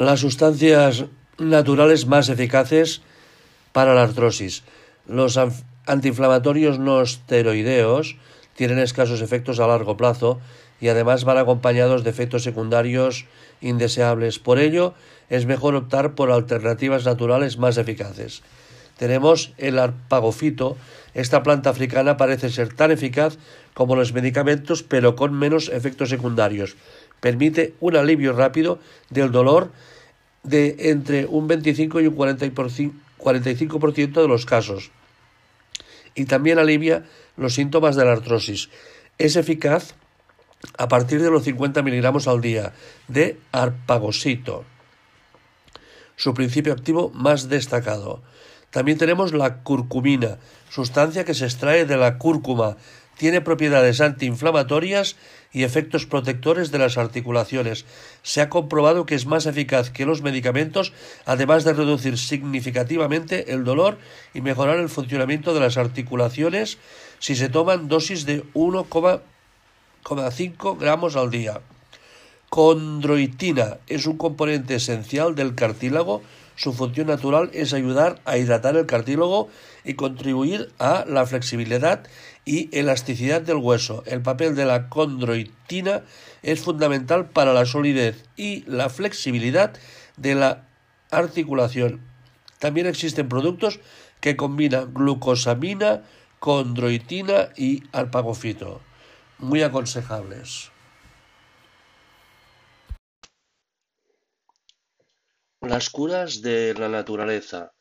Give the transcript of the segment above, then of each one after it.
Las sustancias naturales más eficaces para la artrosis. Los antiinflamatorios no esteroideos tienen escasos efectos a largo plazo y además van acompañados de efectos secundarios indeseables. Por ello, es mejor optar por alternativas naturales más eficaces. Tenemos el arpagofito. Esta planta africana parece ser tan eficaz como los medicamentos, pero con menos efectos secundarios. Permite un alivio rápido del dolor de entre un 25 y un 45% de los casos. Y también alivia los síntomas de la artrosis. Es eficaz a partir de los 50 miligramos al día de arpagosito, su principio activo más destacado. También tenemos la curcumina, sustancia que se extrae de la cúrcuma. Tiene propiedades antiinflamatorias y efectos protectores de las articulaciones. Se ha comprobado que es más eficaz que los medicamentos, además de reducir significativamente el dolor y mejorar el funcionamiento de las articulaciones si se toman dosis de 1,5 gramos al día. Condroitina es un componente esencial del cartílago su función natural es ayudar a hidratar el cartílago y contribuir a la flexibilidad y elasticidad del hueso. El papel de la condroitina es fundamental para la solidez y la flexibilidad de la articulación. También existen productos que combinan glucosamina, condroitina y alpagofito. Muy aconsejables. Las curas de la naturaleza.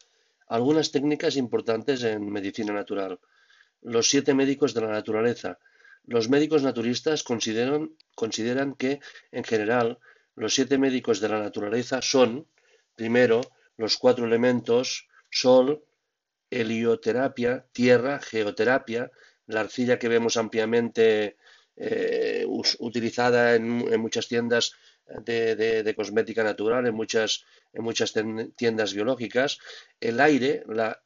Algunas técnicas importantes en medicina natural. Los siete médicos de la naturaleza. Los médicos naturistas consideran, que, en general, los siete médicos de la naturaleza son, primero, los cuatro elementos, sol, helioterapia, tierra, geoterapia, la arcilla que vemos ampliamente eh, utilizada en, muchas tiendas de, cosmética natural, en muchas, en muchas tiendas biológicas, el aire, la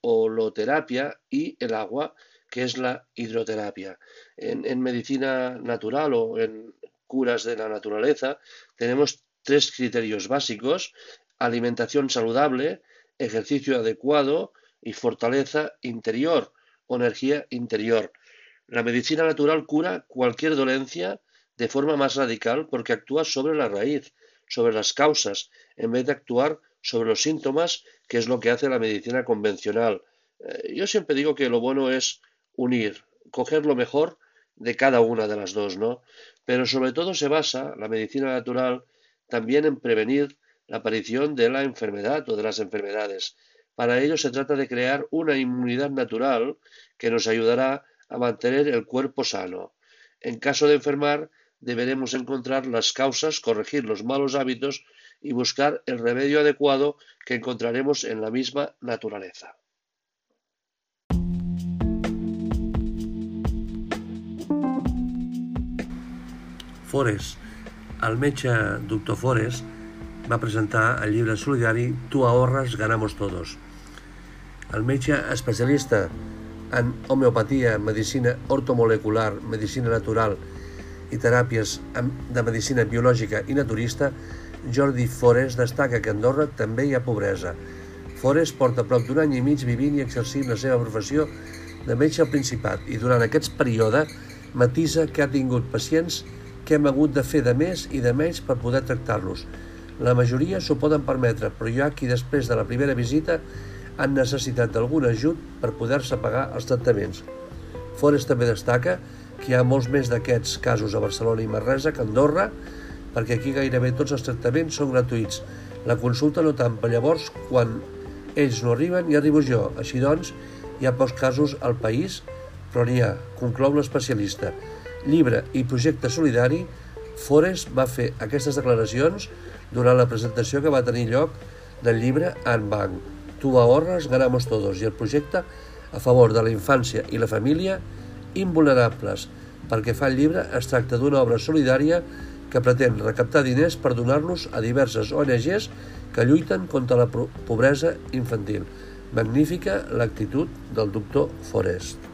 holoterapia y el agua, que es la hidroterapia. En, en medicina natural o en curas de la naturaleza tenemos tres criterios básicos, alimentación saludable, ejercicio adecuado y fortaleza interior o energía interior. La medicina natural cura cualquier dolencia de forma más radical porque actúa sobre la raíz, sobre las causas, en vez de actuar sobre los síntomas, que es lo que hace la medicina convencional. Eh, yo siempre digo que lo bueno es unir, coger lo mejor de cada una de las dos, ¿no? Pero sobre todo se basa la medicina natural también en prevenir la aparición de la enfermedad o de las enfermedades. Para ello se trata de crear una inmunidad natural que nos ayudará a mantener el cuerpo sano. En caso de enfermar, deberemos encontrar las causas, corregir los malos hábitos y buscar el remedio adecuado que encontraremos en la misma naturaleza. Forest, el metge doctor Forest va presentar el llibre solidari Tu ahorras, ganamos todos. El metge especialista en homeopatia, medicina ortomolecular, medicina natural i teràpies de medicina biològica i naturista, Jordi Forest destaca que a Andorra també hi ha pobresa. Forest porta prop d'un any i mig vivint i exercint la seva professió de metge al Principat i durant aquest període matisa que ha tingut pacients que hem hagut de fer de més i de menys per poder tractar-los. La majoria s'ho poden permetre, però hi ha qui després de la primera visita han necessitat d'algun ajut per poder-se pagar els tractaments. Forest també destaca que hi ha molts més d'aquests casos a Barcelona i Manresa que a Andorra, perquè aquí gairebé tots els tractaments són gratuïts. La consulta no tant, però llavors, quan ells no arriben, hi arribo jo. Així doncs, hi ha pocs casos al país, però n'hi ha, conclou l'especialista. Llibre i projecte solidari, Forest va fer aquestes declaracions durant la presentació que va tenir lloc del llibre En Banc. Tu ahorras, ganamos todos, i el projecte a favor de la infància i la família invulnerables. Perquè fa el llibre es tracta d'una obra solidària que pretén recaptar diners per donar-los a diverses ONGs que lluiten contra la pobresa infantil. Magnífica l'actitud del doctor Forest.